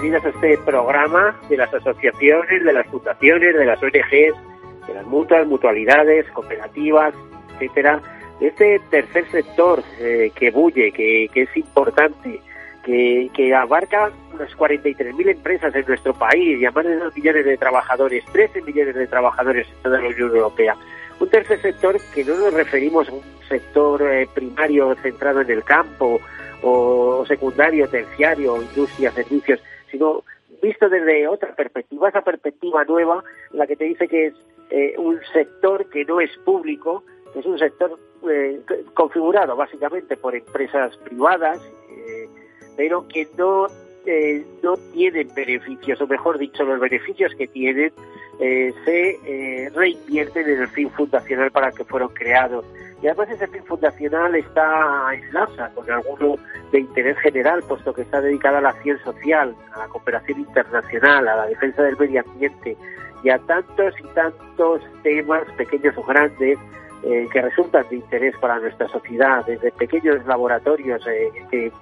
Bienvenidos a este programa de las asociaciones, de las fundaciones, de las ONGs, de las mutuas, mutualidades, cooperativas, etcétera, de este tercer sector eh, que bulle, que, que es importante, que, que abarca unas 43.000 empresas en nuestro país y a más de 2 millones de trabajadores, 13 millones de trabajadores en toda la Unión Europea. Un tercer sector que no nos referimos a un sector eh, primario centrado en el campo o secundario, terciario, industria, servicios, sino visto desde otra perspectiva, esa perspectiva nueva, la que te dice que es eh, un sector que no es público, que es un sector eh, configurado básicamente por empresas privadas, eh, pero que no, eh, no tienen beneficios, o mejor dicho, los beneficios que tienen eh, se reinvierten en el fin fundacional para el que fueron creados. Y además ese fin fundacional está enlaza con alguno de interés general, puesto que está dedicado a la acción social, a la cooperación internacional, a la defensa del medio ambiente y a tantos y tantos temas, pequeños o grandes, eh, que resultan de interés para nuestra sociedad, desde pequeños laboratorios eh, que eh,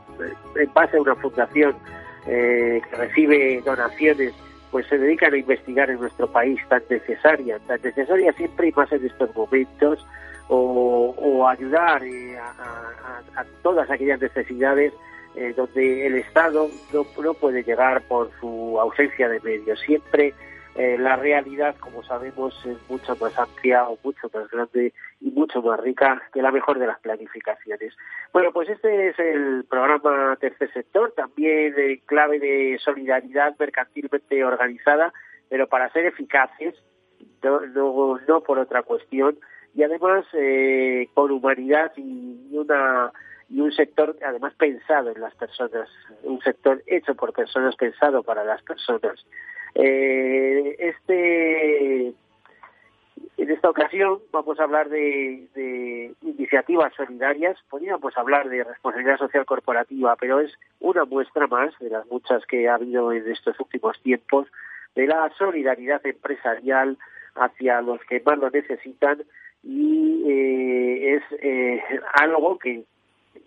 en base a una fundación que recibe donaciones, pues se dedican a investigar en nuestro país tan necesaria, tan necesaria siempre y más en estos momentos, o, ayudar eh, a, todas aquellas necesidades eh, donde el Estado no, puede llegar por su ausencia de medios. Siempre eh, la realidad, como sabemos, es mucho más amplia o mucho más grande y mucho más rica que la mejor de las planificaciones. Bueno, pues este es el programa Tercer Sector, también clave de solidaridad mercantilmente organizada, pero para ser eficaces, no por otra cuestión, y además eh, con humanidad y una y un sector además pensado en las personas, un sector hecho por personas, pensado para las personas. Eh, este en esta ocasión vamos a hablar de, de, iniciativas solidarias, podríamos hablar de responsabilidad social corporativa, pero es una muestra más de las muchas que ha habido en estos últimos tiempos de la solidaridad empresarial hacia los que más lo necesitan y eh, es eh, algo que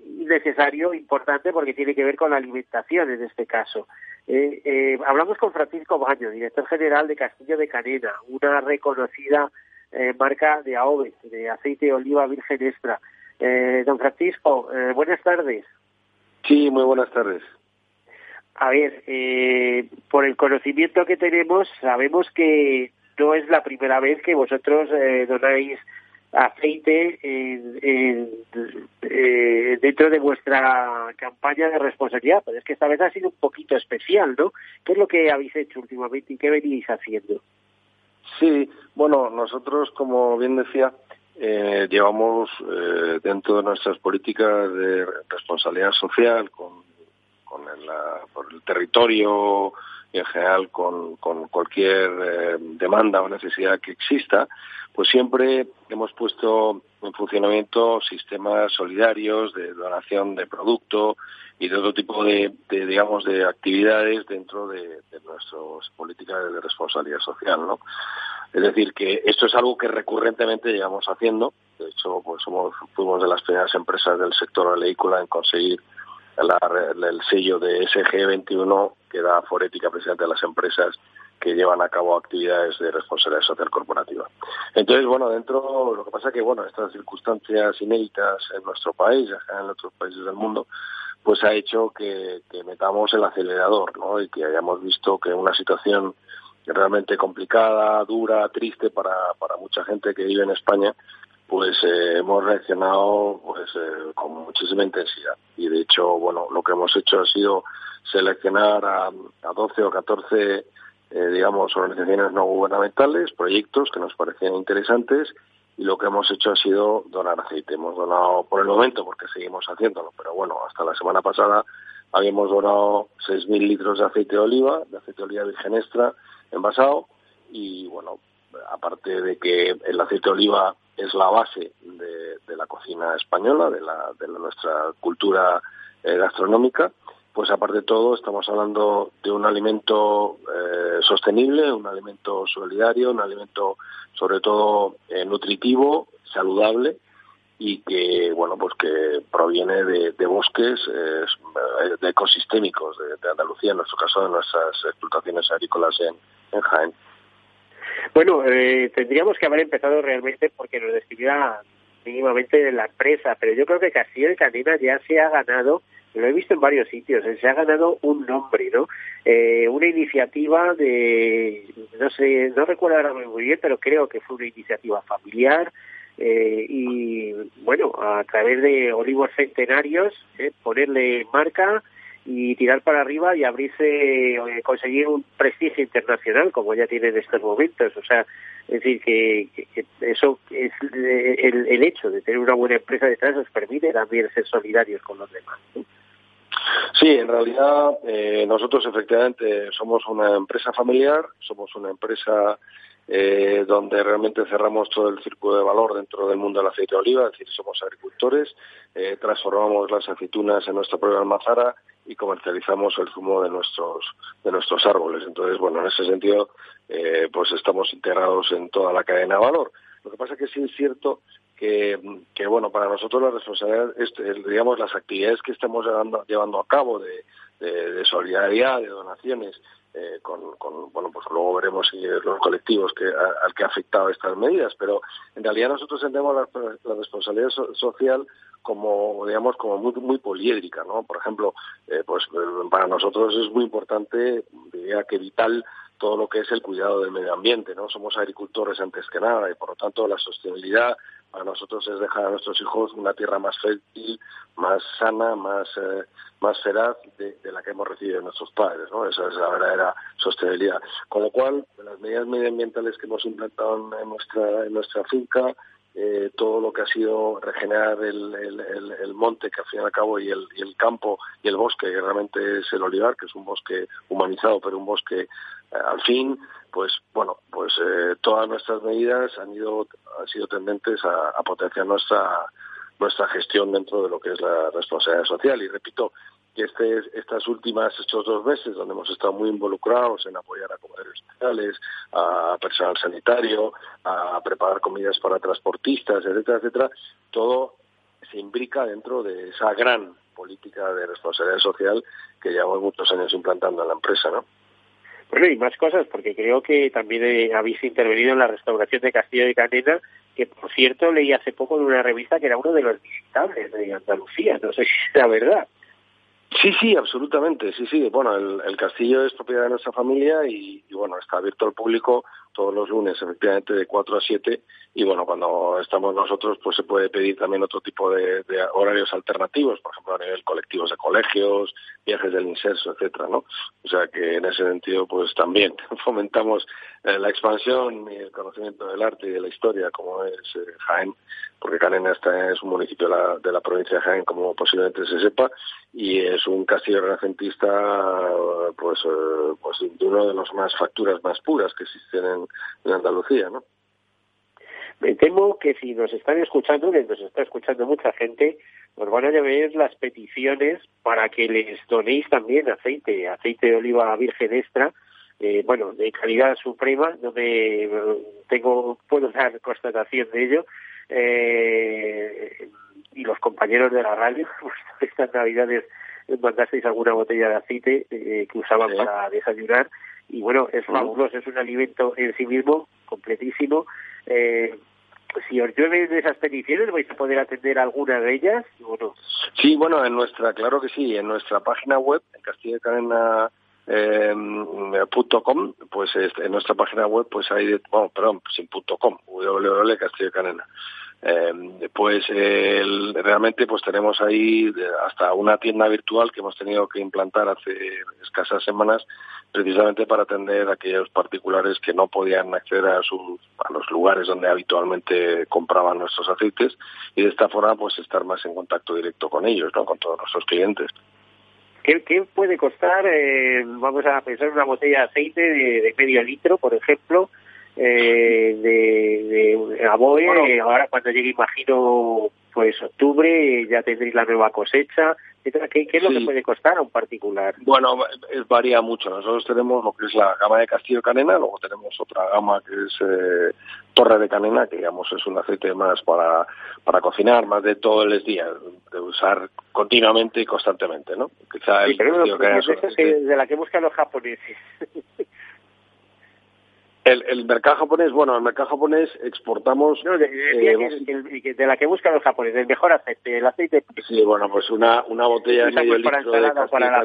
necesario, importante, porque tiene que ver con la alimentación en este caso. Eh, eh, hablamos con Francisco Baño, director general de Castillo de Canena, una reconocida eh, marca de AOVE, de aceite de oliva virgen extra. Eh, don Francisco, eh, buenas tardes. Sí, muy buenas tardes. A ver, eh, por el conocimiento que tenemos, sabemos que no es la primera vez que vosotros eh, donáis aceite eh, dentro de vuestra campaña de responsabilidad, pero es que esta vez ha sido un poquito especial, ¿no? ¿Qué es lo que habéis hecho últimamente y qué venís haciendo? Sí, bueno, nosotros, como bien decía, eh, llevamos eh, dentro de nuestras políticas de responsabilidad social con, con el, la, por el territorio en general con, cualquier eh, demanda o necesidad que exista, pues siempre hemos puesto en funcionamiento sistemas solidarios de donación de producto y de otro tipo de, digamos, de actividades dentro de, de nuestras políticas de responsabilidad social, ¿no? Es decir, que esto es algo que recurrentemente llevamos haciendo. De hecho, pues somos, fuimos de las primeras empresas del sector agrícola en conseguir la, el sello de SG21 que da forética precisamente a las empresas que llevan a cabo actividades de responsabilidad social corporativa. Entonces, bueno, dentro, lo que pasa es que, bueno, estas circunstancias inéditas en nuestro país, en otros países del mundo, pues ha hecho que, que metamos el acelerador, ¿no? Y que hayamos visto que una situación realmente complicada, dura, triste para, para mucha gente que vive en España, pues eh, hemos reaccionado pues eh, con muchísima intensidad y de hecho bueno lo que hemos hecho ha sido seleccionar a, a 12 o 14 eh, digamos organizaciones no gubernamentales proyectos que nos parecían interesantes y lo que hemos hecho ha sido donar aceite. Hemos donado por el momento, porque seguimos haciéndolo, pero bueno, hasta la semana pasada habíamos donado 6.000 litros de aceite de oliva, de aceite de oliva virgen extra envasado y bueno, aparte de que el aceite de oliva es la base de, la cocina española, de, la, de nuestra cultura eh, gastronómica, pues aparte de todo estamos hablando de un alimento eh, sostenible, un alimento solidario, un alimento sobre todo eh, nutritivo, saludable y que bueno pues que proviene de, bosques de ecosistémicos de, Andalucía, en nuestro caso de nuestras explotaciones agrícolas en, en Jaén. Bueno, tendríamos que haber empezado realmente porque nos describía mínimamente la empresa, pero yo creo que Castillo de Canina ya se ha ganado lo he visto en varios sitios, se ha ganado un nombre, ¿no? Eh, una iniciativa de, no sé, no recuerdo ahora muy bien, pero creo que fue una iniciativa familiar eh, y, bueno, a través de olivos centenarios, ¿eh? ponerle marca y tirar para arriba y abrirse, conseguir un prestigio internacional como ya tiene en estos momentos. O sea, es decir, que, eso es el, el, hecho de tener una buena empresa detrás nos permite también ser solidarios con los demás. Sí, en realidad eh, nosotros efectivamente somos una empresa familiar, somos una empresa eh, donde realmente cerramos todo el círculo de valor dentro del mundo del aceite de oliva, es decir, somos agricultores, eh, transformamos las aceitunas en nuestra propia almazara y comercializamos el zumo de nuestros de nuestros árboles. Entonces, bueno, en ese sentido, pues estamos integrados en toda la cadena de valor. Lo que pasa es que sí es cierto que, bueno, para nosotros la responsabilidad, es, digamos, las actividades que estamos llevando, llevando a cabo de, solidaridad, de donaciones, eh, con, bueno, pues luego veremos si los colectivos que, al que ha afectado estas medidas, pero en realidad nosotros entendemos la, responsabilidad social como, digamos, como muy, muy poliédrica, ¿no? Por ejemplo, eh, pues para nosotros es muy importante, diría que vital, todo lo que es el cuidado del medio ambiente, ¿no? Somos agricultores antes que nada y por lo tanto la sostenibilidad para nosotros es dejar a nuestros hijos una tierra más fértil, más sana, más eh, más feraz de, la que hemos recibido nuestros padres, ¿no? Esa es la verdadera sostenibilidad. Con lo cual, las medidas medioambientales que hemos implantado en nuestra en nuestra finca eh, todo lo que ha sido regenerar el, el, monte, que al fin y al cabo, y el, el campo y el bosque, que realmente es el olivar, que es un bosque humanizado, pero un bosque eh, al fin, pues bueno, pues eh, todas nuestras medidas han ido han sido tendentes a, a, potenciar nuestra nuestra gestión dentro de lo que es la responsabilidad social. Y repito que este, estas últimas estos dos meses donde hemos estado muy involucrados en apoyar a comedores sociales, a personal sanitario, a preparar comidas para transportistas, etcétera, etcétera, todo se imbrica dentro de esa gran política de responsabilidad social que llevamos muchos años implantando en la empresa, ¿no? Bueno, y más cosas, porque creo que también eh, habéis intervenido en la restauración de Castillo de Canena, que por cierto leí hace poco en una revista que era uno de los visitables de Andalucía, no sé si es la verdad. Sí, sí, absolutamente, sí, sí. Bueno, el, castillo es propiedad de nuestra familia y, y, bueno, está abierto al público todos los lunes, efectivamente, de 4 a 7. Y bueno, cuando estamos nosotros, pues se puede pedir también otro tipo de, horarios alternativos, por ejemplo, a nivel colectivos de colegios, viajes del inserso, etcétera, ¿no? O sea que en ese sentido, pues también fomentamos eh, la expansión y el conocimiento del arte y de la historia, como es eh, Jaén, porque Jaén está, es un municipio de la, de la provincia de Jaén, como posiblemente se sepa, y es un castillo renacentista, pues, eh, pues de uno de los más facturas más puras que existen en en, Andalucía, ¿no? Me temo que si nos están escuchando, que nos está escuchando mucha gente, nos van a llevar las peticiones para que les donéis también aceite, aceite de oliva virgen extra, eh, bueno, de calidad suprema, no me tengo, puedo dar constatación de ello, eh, y los compañeros de la radio, pues, estas navidades mandasteis alguna botella de aceite eh, que usaban para desayunar y bueno, es fabuloso, es un alimento en sí mismo completísimo. Eh, si os llueven esas peticiones, ¿vais a poder atender alguna de ellas o no? Sí, bueno, en nuestra, claro que sí, en nuestra página web, en Castilla Cadena eh, .com, pues en nuestra página web pues hay, bueno, perdón, sin punto .com, www.castilla eh, pues realmente pues tenemos ahí hasta una tienda virtual que hemos tenido que implantar hace escasas semanas precisamente para atender a aquellos particulares que no podían acceder a, sus, a los lugares donde habitualmente compraban nuestros aceites y de esta forma pues estar más en contacto directo con ellos, ¿no? con todos nuestros clientes. ¿Qué, qué puede costar, eh, vamos a pensar, una botella de aceite de, medio litro, por ejemplo, eh, de, de Aboe? ahora cuando llegue, imagino, pues octubre, ya tendréis la nueva cosecha. ¿Qué, es lo que puede costar a un particular? Bueno, varía mucho. Nosotros tenemos lo que es la gama de Castillo Canena, luego tenemos otra gama que es eh, Torre de Canena, que digamos es un aceite más para, para cocinar, más de todo el día, de usar continuamente y constantemente, ¿no? Quizá el de la que buscan los japoneses. El, el mercado japonés, bueno, el mercado japonés exportamos... No, de, eh, la que buscan los japoneses, el mejor aceite, el aceite... Sí, bueno, pues una, una botella de medio litro de para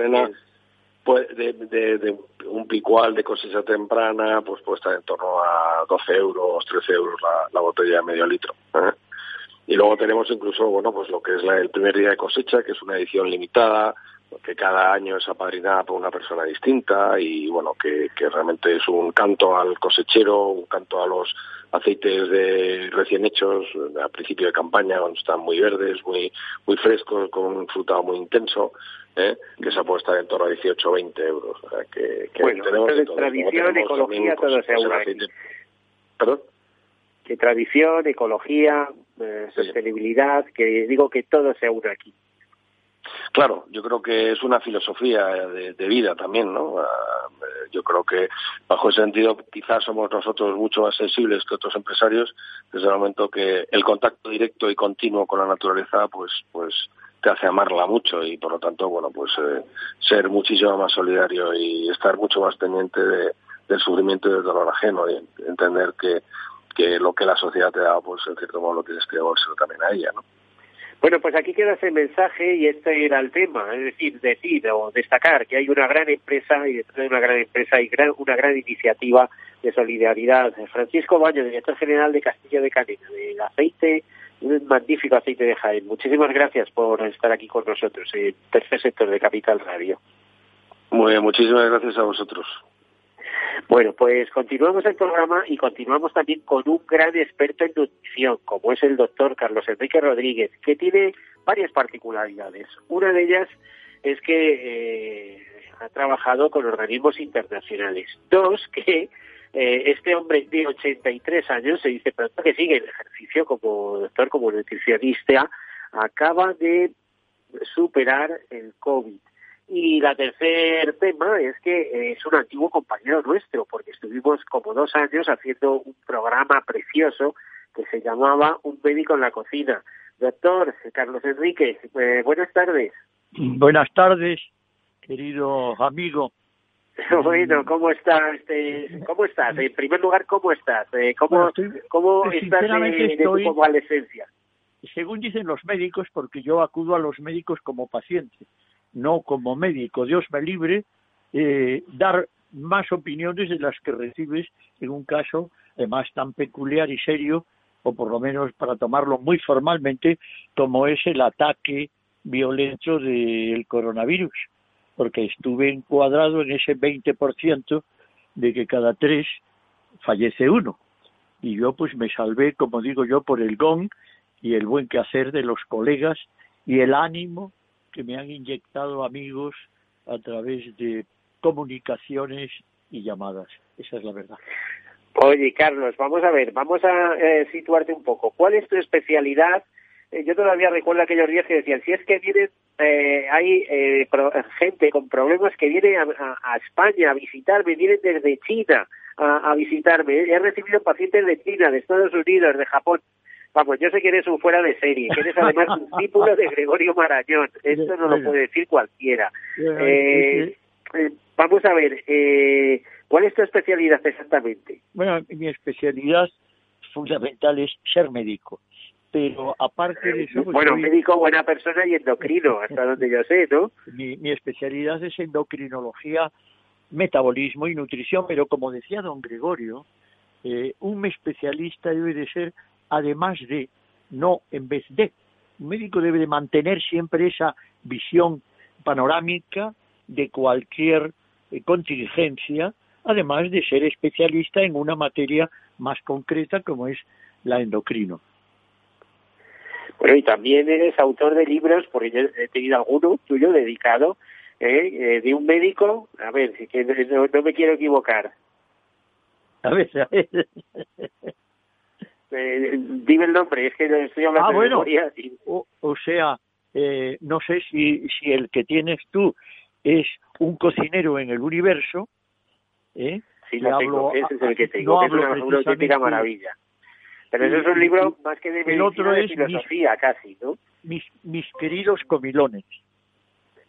pues de, de, de, un picual de cosecha temprana, pues puede estar en torno a 12 euros, 13 euros la, la botella de medio litro. ¿eh? Y luego tenemos incluso, bueno, pues lo que es la, el primer día de cosecha, que es una edición limitada, que cada año es apadrinada por una persona distinta y bueno que, que realmente es un canto al cosechero, un canto a los aceites de recién hechos a principio de campaña cuando están muy verdes, muy muy frescos, con un frutado muy intenso, ¿eh? que se apuesta en torno a 18 o 20 euros. O sea, que, que bueno, tenemos tradición, ecología, todo se aúna ¿Perdón? Que tradición, ecología, eh, sostenibilidad, que digo que todo se aúna aquí. Claro, yo creo que es una filosofía de, vida también, ¿no? Ah, eh, yo creo que bajo ese sentido quizás somos nosotros mucho más sensibles que otros empresarios desde el momento que el contacto directo y continuo con la naturaleza, pues, pues te hace amarla mucho y por lo tanto, bueno, pues eh, ser muchísimo más solidario y estar mucho más pendiente del sufrimiento y del dolor ajeno y entender que, que lo que la sociedad te da, pues en cierto modo lo tienes que devolver también a ella, ¿no? Bueno, pues aquí queda ese mensaje y este era el tema, es decir, decir o destacar que hay una gran empresa y detrás de una gran empresa hay una gran iniciativa de solidaridad. Francisco Baño, director general de Castillo de Canena, del aceite, un magnífico aceite de Jaén. Muchísimas gracias por estar aquí con nosotros en Tercer Sector de Capital Radio. Muy bien, muchísimas gracias a vosotros. Bueno, pues continuamos el programa y continuamos también con un gran experto en nutrición, como es el doctor Carlos Enrique Rodríguez, que tiene varias particularidades. Una de ellas es que eh, ha trabajado con organismos internacionales. Dos, que eh, este hombre de 83 años, se dice pronto que sigue el ejercicio como doctor, como nutricionista, acaba de superar el COVID. Y la tercer tema es que eh, es un antiguo compañero nuestro, porque estuvimos como dos años haciendo un programa precioso que se llamaba Un médico en la cocina. Doctor Carlos Enrique, eh, buenas tardes. Buenas tardes, querido amigo. Bueno, ¿cómo está este, cómo estás? En primer lugar, ¿cómo estás? Eh, ¿Cómo, cómo pues, estás de, tu convalescencia? Según dicen los médicos, porque yo acudo a los médicos como paciente, no como médico, Dios me libre, eh, dar más opiniones de las que recibes en un caso además tan peculiar y serio, o por lo menos para tomarlo muy formalmente, como es el ataque violento del coronavirus, porque estuve encuadrado en ese 20% de que cada tres fallece uno. Y yo pues me salvé, como digo yo, por el gong y el buen quehacer de los colegas y el ánimo que me han inyectado amigos a través de comunicaciones y llamadas. Esa es la verdad. Oye, Carlos, vamos a ver, vamos a eh, situarte un poco. ¿Cuál es tu especialidad? Eh, yo todavía recuerdo aquellos días que decían, si es que vienen, eh, hay gente con problemas que viene a, España a visitarme, vienen desde China a, a visitarme. He recibido pacientes de China, de Estados Unidos, de Japón. Vamos, yo sé que eres un fuera de serie, que eres además un discípulo de Gregorio Marañón. Esto no lo puede decir cualquiera. Eh, eh, vamos a ver, eh, ¿cuál es tu especialidad exactamente? Bueno, mi especialidad fundamental es ser médico. Pero aparte de eso... Pues, bueno, médico, buena persona y endocrino, hasta donde yo sé, ¿no? Mi, mi especialidad es endocrinología, metabolismo y nutrición, pero como decía don Gregorio, un especialista debe de ser además de, no en vez de. Un médico debe de mantener siempre esa visión panorámica de cualquier eh, contingencia, además de ser especialista en una materia más concreta como es la endocrino. Bueno, y también eres autor de libros, porque yo he tenido alguno tuyo dedicado, ¿eh? eh de un médico, a ver, que no, no me quiero equivocar. A ver, a ver. Eh, dime el nombre, es que estoy hablando ah, bueno, de o, o, sea, eh, no sé si, si el que tienes tú es un cocinero en el universo, ¿eh? Sí, lo tengo, ese es el que tengo, no que es una auténtica maravilla. Pero eso es un libro más que de el otro de es filosofía, mis, casi, ¿no? Mis, mis queridos comilones.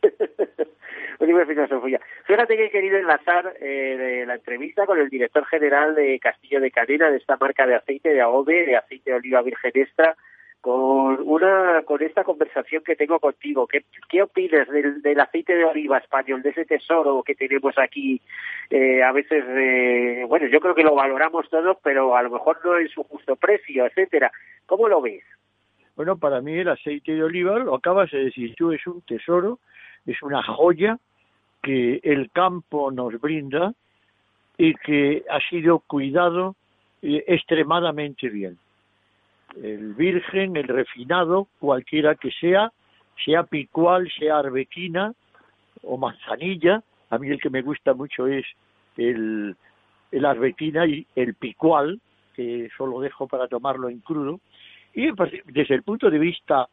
libro de filosofía. Fíjate que he querido enlazar eh, la entrevista con el director general de Castillo de Cadena, de esta marca de aceite de AOVE, de aceite de oliva virgen extra, con una con esta conversación que tengo contigo. ¿Qué, opinas del, del, aceite de oliva español, de ese tesoro que tenemos aquí? Eh, a veces, eh, bueno, yo creo que lo valoramos todos, pero a lo mejor no en su justo precio, etcétera. ¿Cómo lo ves? Bueno, para mí el aceite de oliva, lo acabas de decir tú, es un tesoro, es una joya que el campo nos brinda y que ha sido cuidado eh, extremadamente bien. El virgen, el refinado, cualquiera que sea, sea picual, sea arbequina o manzanilla, a mí el que me gusta mucho es el, el arbequina y el picual, que solo dejo para tomarlo en crudo, y desde el punto de vista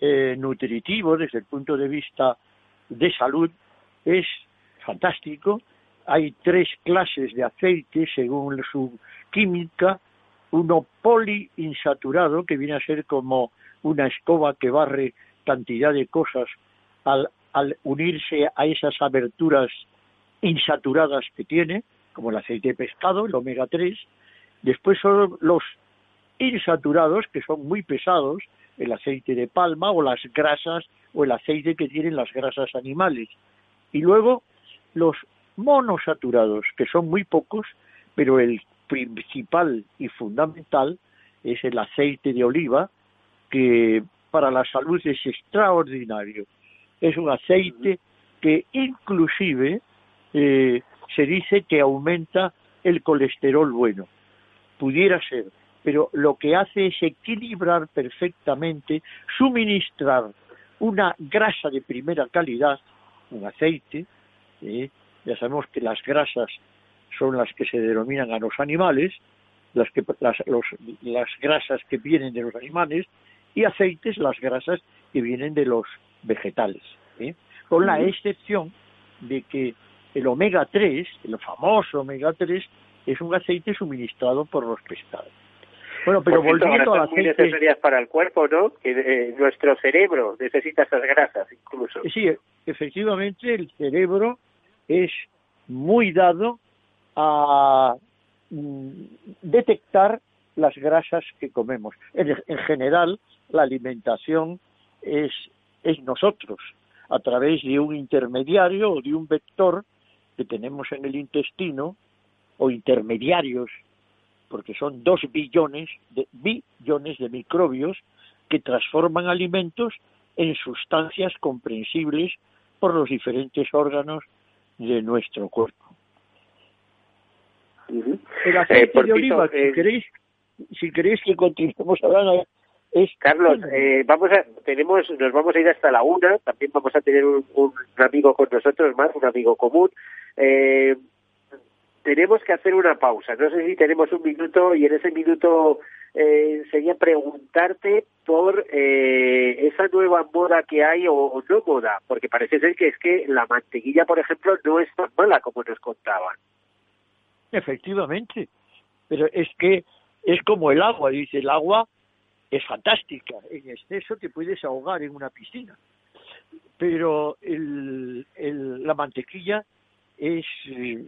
eh, nutritivo, desde el punto de vista de salud, es fantástico. Hay tres clases de aceite según su química, uno poliinsaturado, que viene a ser como una escoba que barre cantidad de cosas al, al unirse a esas aberturas insaturadas que tiene, como el aceite de pescado, el omega 3. Después son los insaturados, que son muy pesados, el aceite de palma o las grasas o el aceite que tienen las grasas animales. Y luego los monosaturados, que son muy pocos, pero el principal y fundamental es el aceite de oliva, que para la salud es extraordinario. Es un aceite que inclusive eh, se dice que aumenta el colesterol bueno. Pudiera ser, pero lo que hace es equilibrar perfectamente, suministrar una grasa de primera calidad, un aceite, ya sabemos que las grasas son las que se denominan a los animales, las, que, las, los, las grasas que vienen de los animales, y aceites las grasas que vienen de los vegetales, con la excepción de que el omega 3, el famoso omega 3, es un aceite suministrado por los pescados. Bueno, pero Por cierto, volviendo al son muy necesarias para el cuerpo, ¿no? Que eh, nuestro cerebro necesita esas grasas, incluso. Sí, efectivamente el cerebro es muy dado a mm, detectar las grasas que comemos. En, en general, la alimentación es, es nosotros, a través de un intermediario o de un vector que tenemos en el intestino, o intermediarios, porque son dos billones de, billones de microbios que transforman alimentos en sustancias comprensibles por los diferentes órganos de nuestro cuerpo. Uh -huh. El aceite Eh, por de oliva, cierto, eh, si queréis, si queréis que continuemos hablando, es Carlos, eh, vamos a, tenemos, nos vamos a ir hasta la una, también vamos a tener un, un amigo con nosotros más, un amigo común. Eh, tenemos que hacer una pausa. No sé si tenemos un minuto y en ese minuto eh, sería preguntarte por eh, esa nueva moda que hay o, no moda, porque parece ser que es que la mantequilla, por ejemplo, no es tan mala como nos contaban. Efectivamente, pero es que es como el agua, dice, el agua es fantástica, en exceso te puedes ahogar en una piscina, pero el, la mantequilla es eh,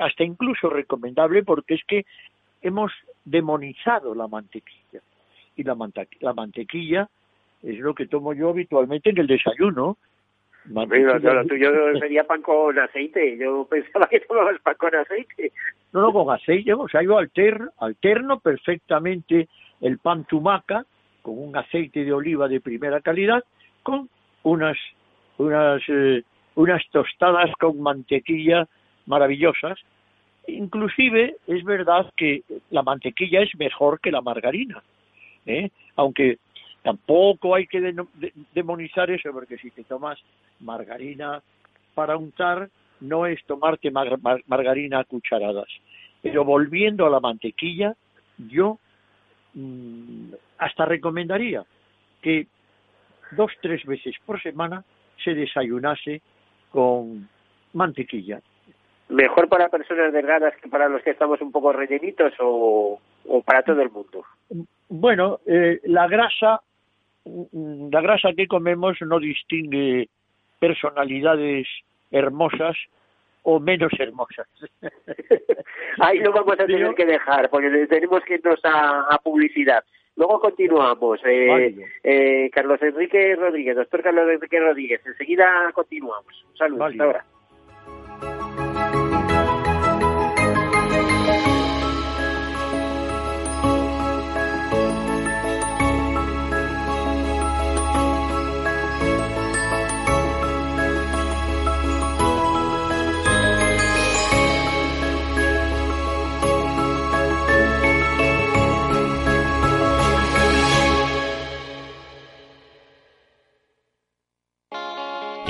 hasta incluso recomendable porque es que hemos demonizado la mantequilla y la, mante la mantequilla es lo que tomo yo habitualmente en el desayuno. Pero, no, lo tuyo sería pan con aceite. Yo pensaba que tomabas pan con aceite. No, no, con aceite. O sea, yo alterno, alterno perfectamente el pan tumaca con un aceite de oliva de primera calidad con unas unas eh, unas tostadas con mantequilla maravillosas. Inclusive es verdad que la mantequilla es mejor que la margarina, ¿eh? aunque tampoco hay que demonizar eso, porque si te tomas margarina para untar, no es tomarte margarina a cucharadas. Pero volviendo a la mantequilla, yo mm, hasta recomendaría que dos, tres veces por semana se desayunase con mantequilla. ¿Mejor para personas delgadas que para los que estamos un poco rellenitos o, para todo el mundo? Bueno, eh, la grasa, la grasa que comemos no distingue personalidades hermosas o menos hermosas. Ahí lo vamos a tener que dejar, porque tenemos que irnos a, publicidad. Luego continuamos. Eh, eh, Carlos Enrique Rodríguez, doctor Carlos Enrique Rodríguez. Enseguida continuamos. Un saludo. Hasta ahora.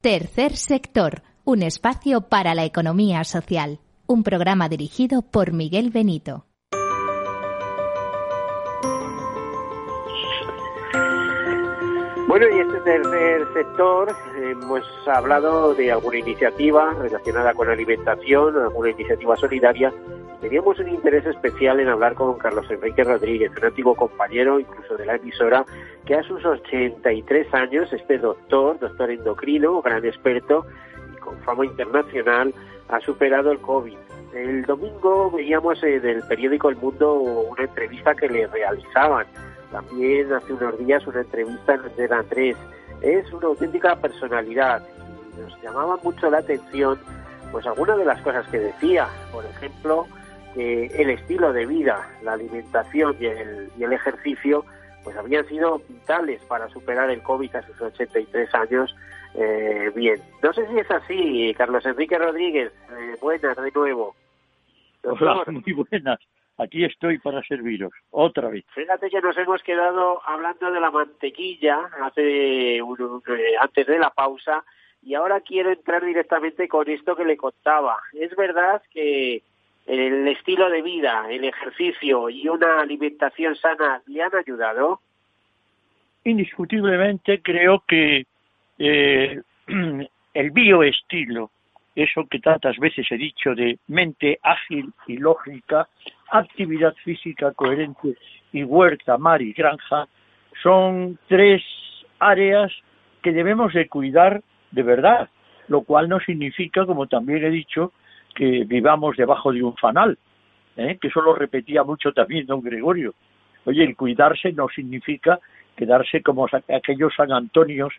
Tercer sector, un espacio para la economía social. Un programa dirigido por Miguel Benito. Bueno, y este tercer sector hemos hablado de alguna iniciativa relacionada con alimentación, alguna iniciativa solidaria. Teníamos un interés especial en hablar con Carlos Enrique Rodríguez, un antiguo compañero incluso de la emisora, que a sus 83 años, este doctor, doctor endocrino, gran experto y con fama internacional, ha superado el COVID. El domingo veíamos en el periódico El Mundo una entrevista que le realizaban también hace unos días una entrevista en Andrés. Es una auténtica personalidad. Nos llamaba mucho la atención pues algunas de las cosas que decía. Por ejemplo, que el estilo de vida, la alimentación y el, y el ejercicio pues habían sido vitales para superar el COVID a sus 83 años. Eh, bien, no sé si es así, Carlos Enrique Rodríguez. Eh, buenas de nuevo. Hola, muy buenas aquí estoy para serviros, otra vez. Fíjate que nos hemos quedado hablando de la mantequilla hace antes de la pausa y ahora quiero entrar directamente con esto que le contaba. Es verdad que el estilo de vida, el ejercicio y una alimentación sana le han ayudado. Indiscutiblemente creo que eh, el bioestilo eso que tantas veces he dicho de mente ágil y lógica, actividad física coherente y huerta, mar y granja, son tres áreas que debemos de cuidar de verdad, lo cual no significa, como también he dicho, que vivamos debajo de un fanal, ¿eh? que eso lo repetía mucho también don Gregorio. Oye, el cuidarse no significa quedarse como aquellos San Antonios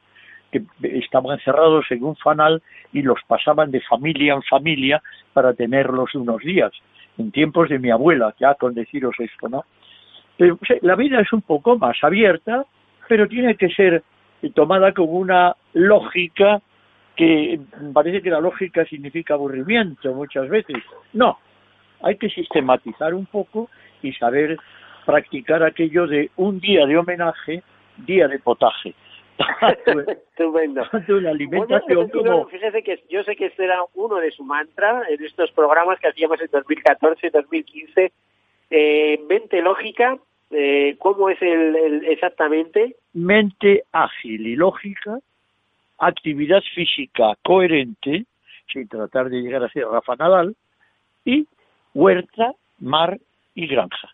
que estaban encerrados en un fanal y los pasaban de familia en familia para tenerlos unos días, en tiempos de mi abuela, ya con deciros esto, ¿no? Pero, la vida es un poco más abierta, pero tiene que ser tomada con una lógica que parece que la lógica significa aburrimiento muchas veces. No, hay que sistematizar un poco y saber practicar aquello de un día de homenaje, día de potaje Estupendo. La alimentación como... Fíjese que yo sé que este era uno de su mantra en estos programas que hacíamos en 2014, 2015. Eh, mente lógica, eh, ¿cómo es el, exactamente? Mente ágil y lógica, actividad física coherente, sin tratar de llegar a ser Rafa Nadal, y huerta, mar y granja.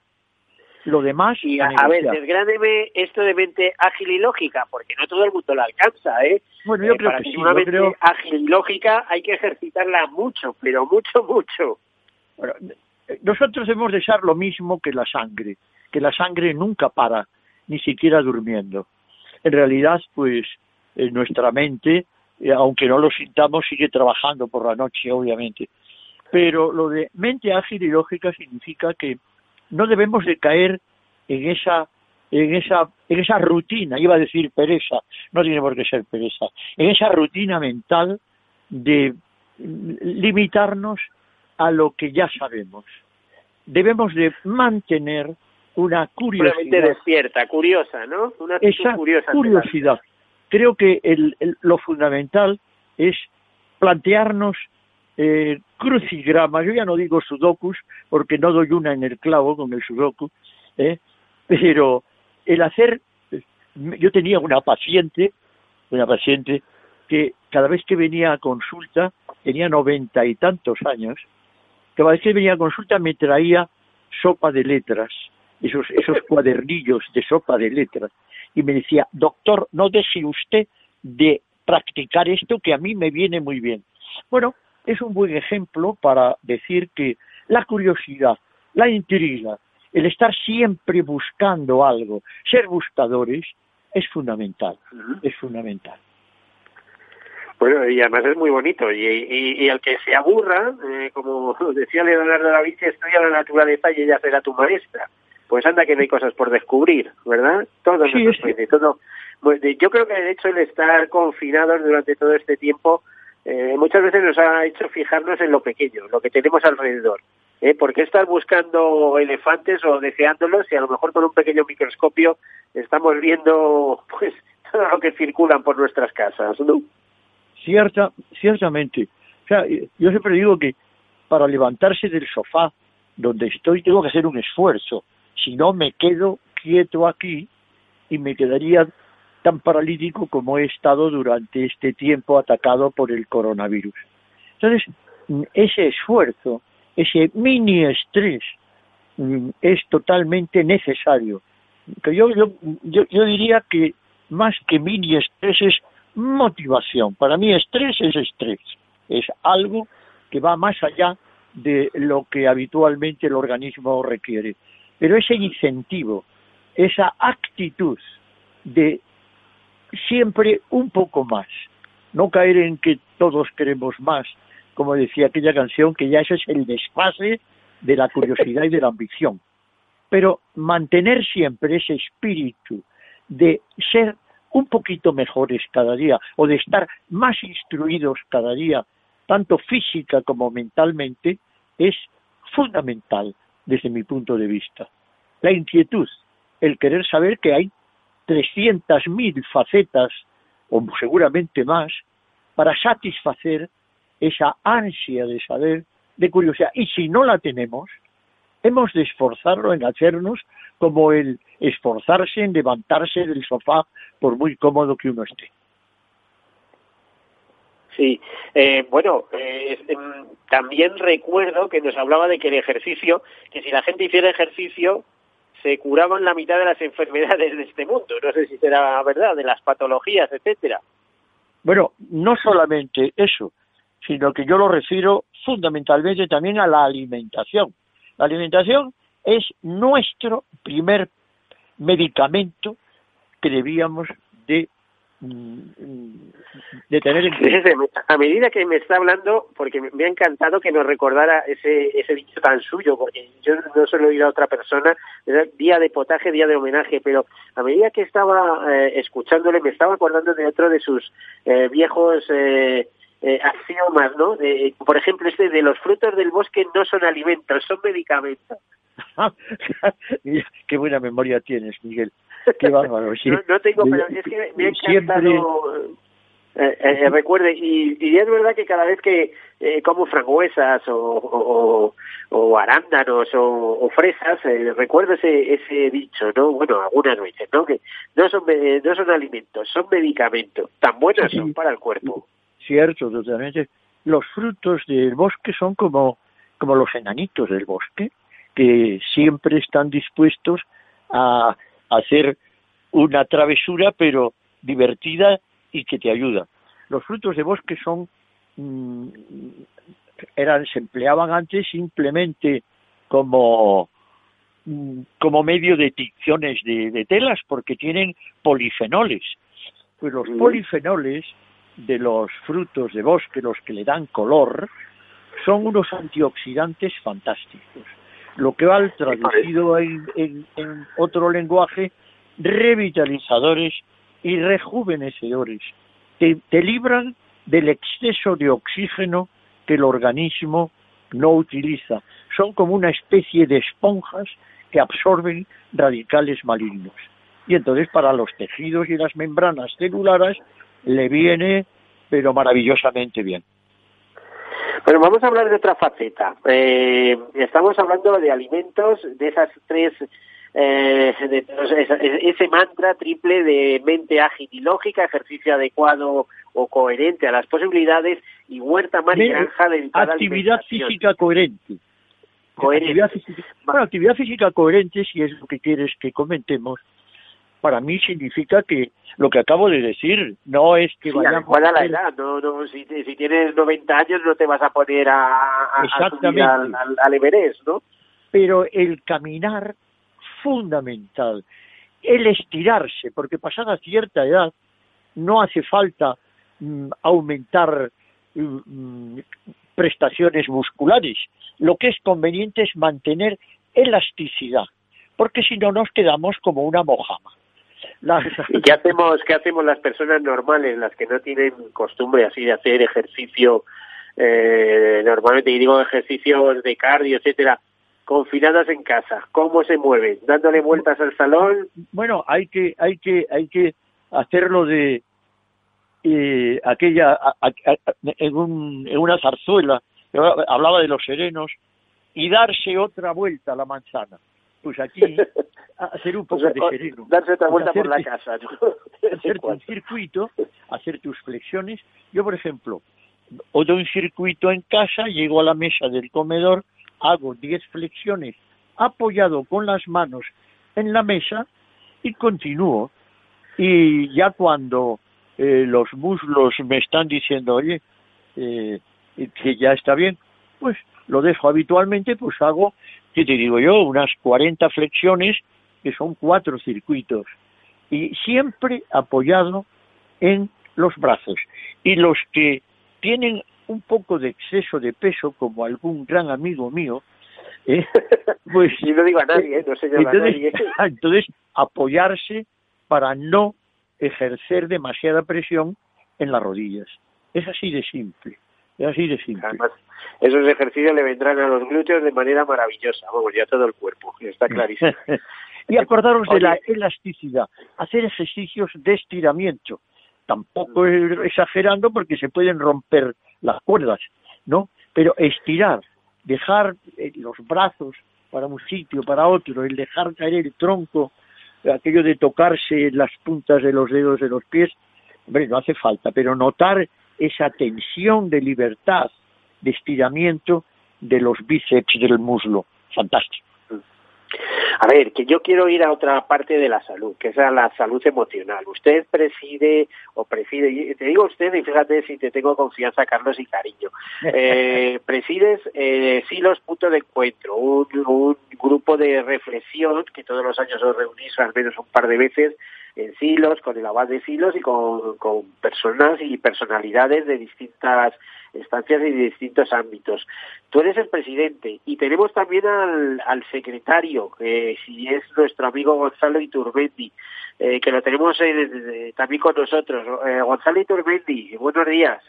Lo demás. Y a, ver, desgráneme esto de mente ágil y lógica, porque no todo el mundo la alcanza, ¿eh? Bueno, yo eh, creo para que sí. una mente creo- ágil y lógica hay que ejercitarla mucho, pero mucho, mucho. Bueno, nosotros debemos de ser lo mismo que la sangre, que la sangre nunca para, ni siquiera durmiendo. En realidad, pues, eh, nuestra mente, eh, aunque no lo sintamos, sigue trabajando por la noche, obviamente. Pero lo de mente ágil y lógica significa que no debemos de caer en esa en esa en esa rutina, iba a decir pereza, no tiene por qué ser pereza, en esa rutina mental de limitarnos a lo que ya sabemos. Debemos de mantener una curiosidad, despierta, curiosa, ¿no? Una esa curiosa. curiosidad. Creo que el- el- lo fundamental es plantearnos eh, crucigramas, yo ya no digo sudokus porque no doy una en el clavo con el sudoku, ¿eh? pero el hacer, yo tenía una paciente, una paciente que cada vez que venía a consulta, tenía noventa y tantos años, cada vez que venía a consulta me traía sopa de letras, esos, esos cuadernillos de sopa de letras, y me decía, doctor, no deje usted de practicar esto que a mí me viene muy bien. Bueno, es un buen ejemplo para decir que la curiosidad, la intriga, el estar siempre buscando algo, ser buscadores, es fundamental, es fundamental. Bueno, y además es muy bonito. Y, y, y al que se aburra, eh, como decía Leonardo da Vinci, estudia la naturaleza y ella será tu maestra. Pues anda que no hay cosas por descubrir, ¿verdad? Todo Sí, sorprende, todo. De- Yo creo que de hecho el estar confinados durante todo este tiempo eh, muchas veces nos ha hecho fijarnos en lo pequeño, lo que tenemos alrededor. ¿eh? ¿Por qué estar buscando elefantes o deseándolos si a lo mejor con un pequeño microscopio estamos viendo pues todo lo que circulan por nuestras casas, ¿no? Cierta, ciertamente. O sea, yo siempre digo que para levantarse del sofá donde estoy tengo que hacer un esfuerzo. Si no, me quedo quieto aquí y me quedaría tan paralítico como he estado durante este tiempo atacado por el coronavirus. Entonces, mm, ese esfuerzo, ese mini estrés, mm, es totalmente necesario. Que yo, yo, yo, yo diría que más que mini estrés es motivación. Para mí estrés es estrés. Es algo que va más allá de lo que habitualmente el organismo requiere. Pero ese incentivo, esa actitud de siempre un poco más, no caer en que todos queremos más, como decía aquella canción, que ya ese es el desfase de la curiosidad y de la ambición. Pero mantener siempre ese espíritu de ser un poquito mejores cada día o de estar más instruidos cada día, tanto física como mentalmente, es fundamental desde mi punto de vista. La inquietud, el querer saber que hay 300.000 facetas, o seguramente más, para satisfacer esa ansia de saber, de curiosidad. Y si no la tenemos, hemos de esforzarlo en hacernos como el esforzarse en levantarse del sofá por muy cómodo que uno esté. Sí, eh, bueno, eh, em, también recuerdo que nos hablaba de que el ejercicio, que si la gente hiciera ejercicio, se curaban la mitad de las enfermedades de este mundo. No sé si será verdad, de las patologías, etcétera. Bueno, no solamente eso, sino que yo lo refiero fundamentalmente también a la alimentación. La alimentación es nuestro primer medicamento que debíamos de, de tener en cuenta. Fíjese, a medida que me está hablando, porque me ha encantado que nos recordara ese, ese dicho tan suyo, porque yo no se lo he oído a otra persona, día de potaje, día de homenaje, pero a medida que estaba eh, escuchándole, me estaba acordando de otro de sus eh, viejos eh, eh, axiomas, ¿no? De- por ejemplo, este de los frutos del bosque no son alimentos, son medicamentos. Qué buena memoria tienes, Miguel. Qué bárbaro, No, tengo, pero es que me ha encantado... Eh, eh, recuerde, y, y, es verdad que cada vez que eh, como frangüesas o, o, arándanos o, fresas, eh, recuerdo ese, ese dicho, ¿no? Bueno, algunas veces, ¿no? Que no son, no son alimentos, son medicamentos, tan buenos son para el cuerpo. Cierto, totalmente. Los frutos del bosque son como, como los enanitos del bosque, que siempre están dispuestos a hacer una travesura, pero divertida y que te ayuda. Los frutos de bosque son mm, eran se empleaban antes simplemente como mm, como medio de tinciones de, telas porque tienen polifenoles. Pues los polifenoles de los frutos de bosque, los que le dan color, son unos antioxidantes fantásticos. Lo que va traducido en, en otro lenguaje, revitalizadores y rejuvenecedores, que te libran del exceso de oxígeno que el organismo no utiliza. Son como una especie de esponjas que absorben radicales malignos. Y entonces para los tejidos y las membranas celulares le viene, pero maravillosamente bien. Bueno, vamos a hablar de otra faceta. Eh, estamos hablando de alimentos, de esas tres eh, ese mantra triple de mente ágil y lógica, ejercicio adecuado o coherente a las posibilidades y huerta más y granja dedicada actividad física coherente. Actividad física, bueno, actividad física coherente, si es lo que quieres que comentemos, para mí significa que lo que acabo de decir no es que sí, vayamos a la edad, no, no, si, si, tienes 90 años no te vas a poner a, a, subir al, al, al Everest, ¿no? Pero el caminar fundamental. El estirarse, porque pasada cierta edad no hace falta mm, aumentar mm, prestaciones musculares. Lo que es conveniente es mantener elasticidad, porque si no nos quedamos como una mojama. ¿Y qué hacemos, qué hacemos las personas normales, las que no tienen costumbre así de hacer ejercicio, eh, normalmente, y digo ejercicios de cardio, etcétera, confinadas en casa, ¿cómo se mueven? ¿Dándole vueltas al salón? Bueno, hay que, hay que, hay que hacerlo de eh, aquella, en, un, en una zarzuela, hablaba de los serenos, y darse otra vuelta a la manzana. Pues aquí, hacer un poco de sereno. Darse otra vuelta por la casa. hacerte un circuito, hacer tus flexiones. Yo, por ejemplo, o doy un circuito en casa, llego a la mesa del comedor, hago 10 flexiones apoyado con las manos en la mesa y continúo. Y ya cuando eh, los muslos me están diciendo, oye, eh, que ya está bien, pues lo dejo habitualmente, pues hago, ¿qué te digo yo? Unas 40 flexiones, que son cuatro circuitos, y siempre apoyado en los brazos. Y los que tienen un poco de exceso de peso, como algún gran amigo mío, ¿eh? pues y no digo a nadie, ¿eh? no entonces, a nadie. entonces apoyarse para no ejercer demasiada presión en las rodillas. Es así de simple. Es así de simple. Además, esos ejercicios le vendrán a los glúteos de manera maravillosa, vamos, ya todo el cuerpo, está clarísimo. y acordaros de la elasticidad, hacer ejercicios de estiramiento, tampoco exagerando porque se pueden romper las cuerdas, ¿no? Pero estirar, dejar eh, los brazos para un sitio, para otro, el dejar caer el tronco, aquello de tocarse las puntas de los dedos de los pies, hombre, no hace falta, pero notar esa tensión de libertad, de estiramiento de los bíceps del muslo, fantástico. A ver, que yo quiero ir a otra parte de la salud, que es a la salud emocional. Usted preside o preside, te digo usted y fíjate si te tengo confianza, Carlos, y cariño. Eh, presides eh, Silos Punto de Encuentro, un, un grupo de reflexión que todos los años os reunís al menos un par de veces en Silos, con el abad de Silos y con, con personas y personalidades de distintas estancias y de distintos ámbitos. Tú eres el presidente y tenemos también al, al secretario, que si es nuestro amigo Gonzalo Iturbendi, eh, que lo tenemos eh, también con nosotros. Eh, Gonzalo Iturbendi, buenos días.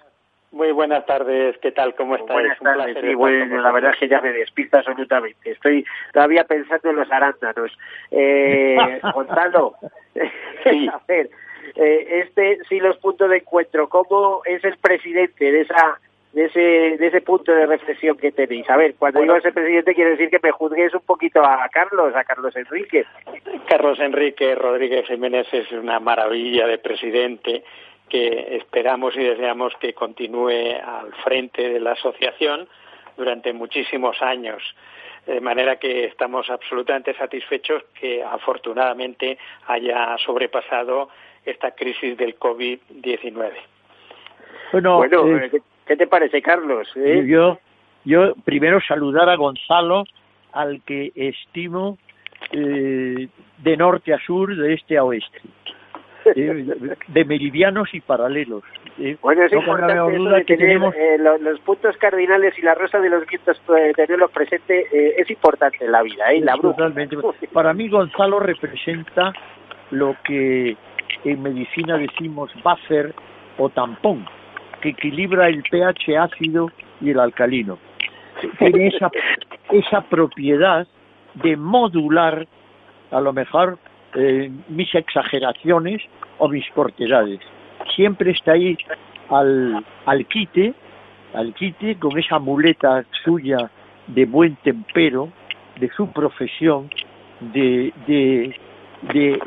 Muy buenas tardes, ¿qué tal? ¿Cómo estáis? Buenas tardes, sí, bueno, la verdad es que ya me despista absolutamente. Estoy todavía pensando en los arándanos. Eh, Gonzalo, sí. a ver, eh, este sí los puntos de encuentro, ¿cómo es el presidente de esa de ese, de ese punto de reflexión que tenéis. A ver, cuando digo a ser presidente quiere decir que me juzguéis un poquito a Carlos, a Carlos Enrique. Carlos Enrique Rodríguez Jiménez es una maravilla de presidente que esperamos y deseamos que continúe al frente de la asociación durante muchísimos años. De manera que estamos absolutamente satisfechos que afortunadamente haya sobrepasado esta crisis del COVID-19. Bueno, eh, ¿qué te parece, Carlos? Eh? Yo, yo primero saludar a Gonzalo, al que estimo eh, de norte a sur, de este a oeste de meridianos y paralelos. Bueno, es importante que tenemos... Eh, los, puntos cardinales y la rosa de los vientos, eh, tenerlos presente, eh, es importante en la vida, ¿eh? La Totalmente. Para mí Gonzalo representa lo que en medicina decimos buffer o tampón, que equilibra el pH ácido y el alcalino. Tiene esa, esa propiedad de modular a lo mejor eh, mis exageraciones o mis cortedades. Siempre está ahí al, al quite, al quite con esa muleta suya de buen tempero, de su profesión, de, de, de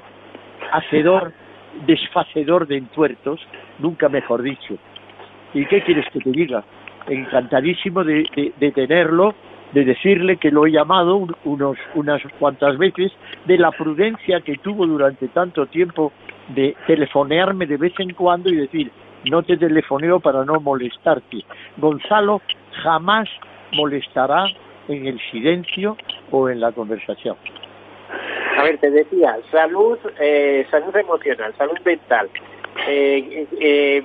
hacedor, desfacedor de entuertos, nunca mejor dicho. ¿Y qué quieres que te diga? Encantadísimo de, de, de tenerlo de decirle que lo he llamado unos, unas cuantas veces, de la prudencia que tuvo durante tanto tiempo de telefonearme de vez en cuando y decir, no te telefoneo para no molestarte. Gonzalo jamás molestará en el silencio o en la conversación. A ver, te decía, salud, eh, salud emocional, salud mental. Eh, eh,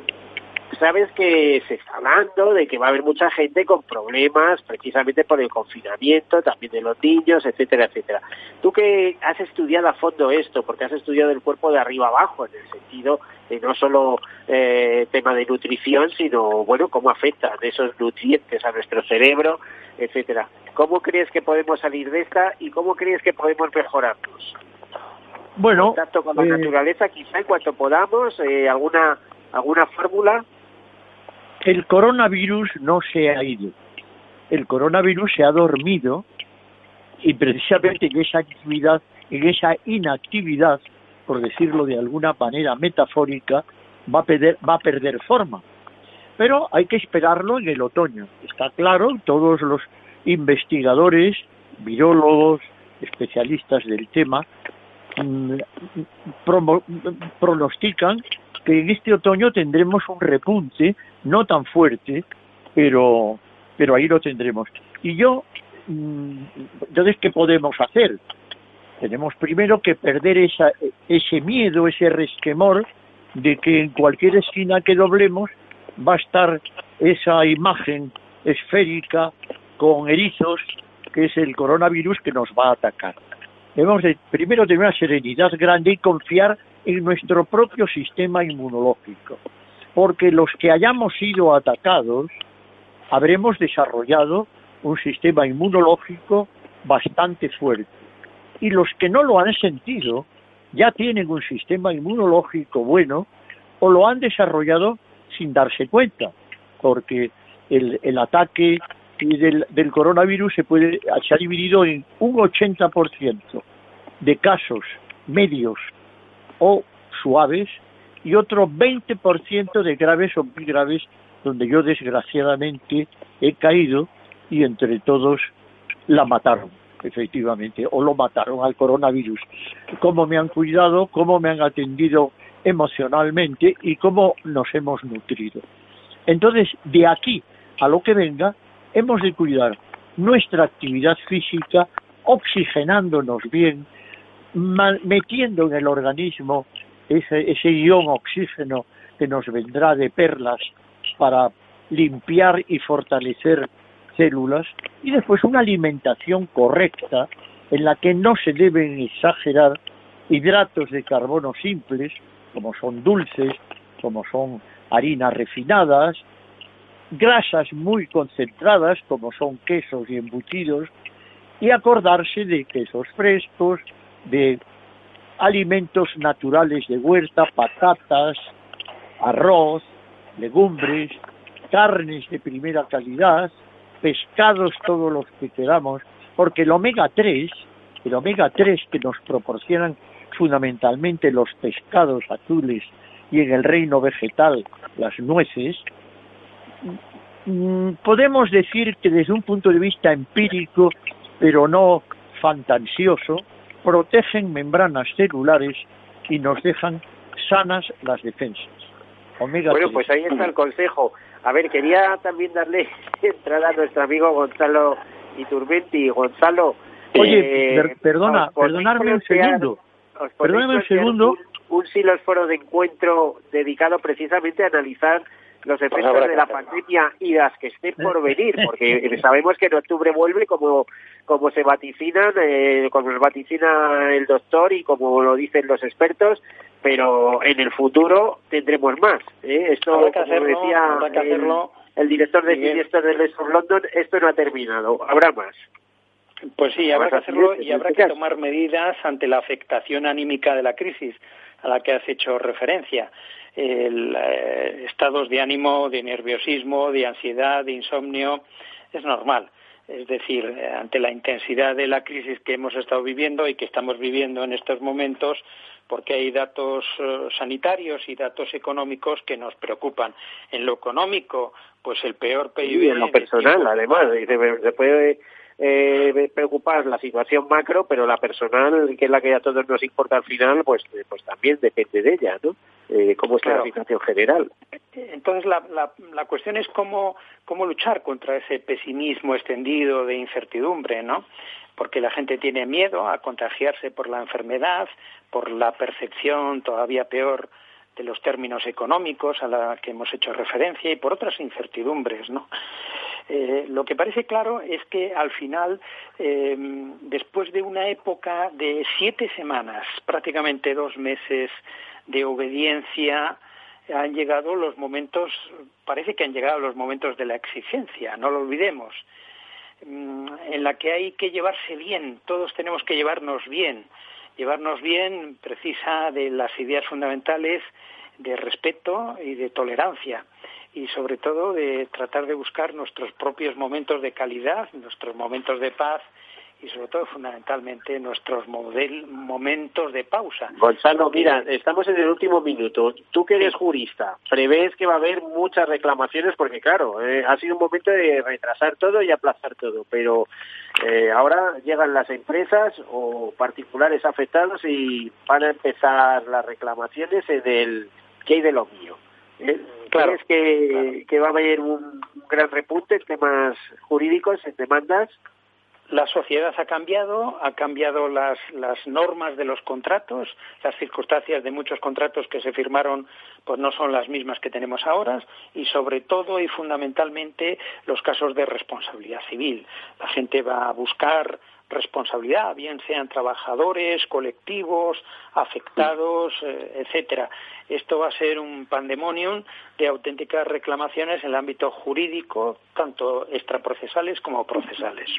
sabes que se está hablando de que va a haber mucha gente con problemas precisamente por el confinamiento, también de los niños, etcétera, etcétera. Tú que has estudiado a fondo esto, porque has estudiado el cuerpo de arriba abajo, en el sentido de no solo eh, tema de nutrición, sino, bueno, cómo afectan esos nutrientes a nuestro cerebro, etcétera. ¿Cómo crees que podemos salir de esta y cómo crees que podemos mejorarnos? Bueno, contacto con la eh, naturaleza, quizá en cuanto podamos, eh, alguna alguna fórmula el coronavirus no se ha ido. El coronavirus se ha dormido y precisamente en esa actividad, en esa inactividad, por decirlo de alguna manera metafórica, va a perder, va a perder forma. Pero hay que esperarlo en el otoño. Está claro, todos los investigadores, virólogos, especialistas del tema, mm, pronostican que en este otoño tendremos un repunte, no tan fuerte, pero, pero ahí lo tendremos. Y yo, mm, entonces, ¿qué podemos hacer? Tenemos primero que perder esa, ese miedo, ese resquemor de que en cualquier esquina que doblemos va a estar esa imagen esférica con erizos, que es el coronavirus que nos va a atacar. Debemos de, primero tener una serenidad grande y confiar en nuestro propio sistema inmunológico, porque los que hayamos sido atacados habremos desarrollado un sistema inmunológico bastante fuerte. Y los que no lo han sentido ya tienen un sistema inmunológico bueno o lo han desarrollado sin darse cuenta, porque el, el ataque del, del coronavirus se puede se ha dividido en un 80% de casos medios o suaves y otro 20% de graves o muy graves donde yo desgraciadamente he caído y entre todos la mataron, efectivamente, o lo mataron al coronavirus. Cómo me han cuidado, cómo me han atendido emocionalmente y cómo nos hemos nutrido. Entonces, de aquí a lo que venga, hemos de cuidar nuestra actividad física, oxigenándonos bien, metiendo en el organismo ese, ese ion oxígeno que nos vendrá de perlas para limpiar y fortalecer células y después una alimentación correcta en la que no se deben exagerar hidratos de carbono simples como son dulces, como son harinas refinadas, grasas muy concentradas, como son quesos y embutidos, y acordarse de quesos frescos, de alimentos naturales de huerta, patatas, arroz, legumbres, carnes de primera calidad, pescados todos los que queramos, porque el omega 3, el omega 3 que nos proporcionan fundamentalmente los pescados azules y en el reino vegetal las nueces, mm, podemos decir que desde un punto de vista empírico, pero no fantasioso, protegen membranas celulares y nos dejan sanas las defensas. bueno, pues ahí está el consejo. A ver, quería también darle entrada a nuestro amigo Gonzalo Iturmenti. Gonzalo. Oye, eh, perdona, perdonadme un segundo. Perdóname un segundo. Un, un silosforo de encuentro dedicado precisamente a analizar los pues efectos de la pandemia y las que estén por venir, porque sabemos que en octubre vuelve como, como se vaticinan, eh, como se vaticina el doctor y como lo dicen los expertos, pero en el futuro tendremos más. ¿eh? Esto, como decía el, director de siniestros del West of London, esto no ha terminado, habrá más. Pues sí, habrá que hacerlo y habrá que tomar medidas ante la afectación anímica de la crisis a la que has hecho referencia el, eh, estados de ánimo, de nerviosismo, de ansiedad, de insomnio, es normal. Es decir, eh, ante la intensidad de la crisis que hemos estado viviendo y que estamos viviendo en estos momentos, porque hay datos eh, sanitarios y datos económicos que nos preocupan. En lo económico, pues el peor PIB. Y en lo personal, además, se puede eh, preocupar la situación macro, pero la personal, que es la que a todos nos importa al final, pues, eh, pues también depende de ella, ¿no? Eh, cómo es la situación general. Entonces, la, la, la cuestión es cómo, cómo luchar contra ese pesimismo extendido de incertidumbre, ¿no? Porque la gente tiene miedo a contagiarse por la enfermedad, por la percepción todavía peor de los términos económicos a la que hemos hecho referencia y por otras incertidumbres, ¿no? Eh, lo que parece claro es que al final, eh, después de una época de siete semanas, prácticamente dos meses de obediencia, han llegado los momentos, parece que han llegado los momentos de la exigencia, no lo olvidemos, mm, en la que hay que llevarse bien, todos tenemos que llevarnos bien. Llevarnos bien precisa de las ideas fundamentales de respeto y de tolerancia y sobre todo de tratar de buscar nuestros propios momentos de calidad, nuestros momentos de paz y sobre todo fundamentalmente nuestros momentos de pausa. Gonzalo, mira, estamos en el último minuto. Tú que eres jurista, prevés que va a haber muchas reclamaciones porque claro, eh, ha sido un momento de retrasar todo y aplazar todo, pero eh, ahora llegan las empresas o particulares afectados y van a empezar las reclamaciones en el que hay de lo mío. ¿Eh? ¿Crees que, va a haber un gran repunte en temas jurídicos, en demandas? La sociedad ha cambiado, ha cambiado las, las normas de los contratos, las circunstancias de muchos contratos que se firmaron pues no son las mismas que tenemos ahora y sobre todo y fundamentalmente los casos de responsabilidad civil. La gente va a buscar responsabilidad, bien sean trabajadores, colectivos, afectados, eh, etcétera. Esto va a ser un pandemonium de auténticas reclamaciones en el ámbito jurídico, tanto extraprocesales como procesales.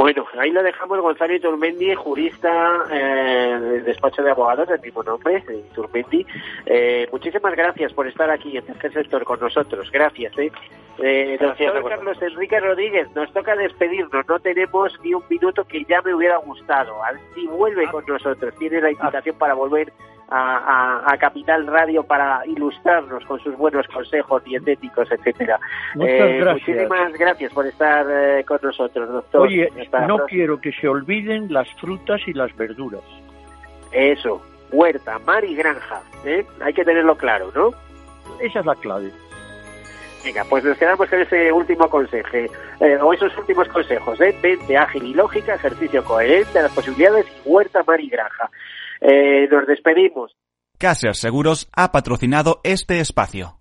Bueno, ahí lo dejamos Gonzalo Turmendi, jurista eh, del despacho de abogados del mismo nombre, Turmendi. Eh, muchísimas gracias por estar aquí en este sector con nosotros. Gracias. Eh. Eh, gracias doctor Carlos Enrique Rodríguez, nos toca despedirnos. No tenemos ni un minuto que ya me hubiera gustado. Si vuelve con nosotros, tiene la invitación para volver a, Capital Radio para ilustrarnos con sus buenos consejos dietéticos, etcétera. Eh, muchísimas gracias por estar eh, con nosotros, doctor. Oye, no quiero que se olviden las frutas y las verduras. Eso, huerta, mar y granja. ¿eh? Hay que tenerlo claro, ¿no? Esa es la clave. Venga, pues nos quedamos con ese último consejo, o esos últimos consejos, ¿eh? Mente ágil y lógica, ejercicio coherente, las posibilidades, huerta, mar y granja. Eh, nos despedimos. Caser Seguros ha patrocinado este espacio.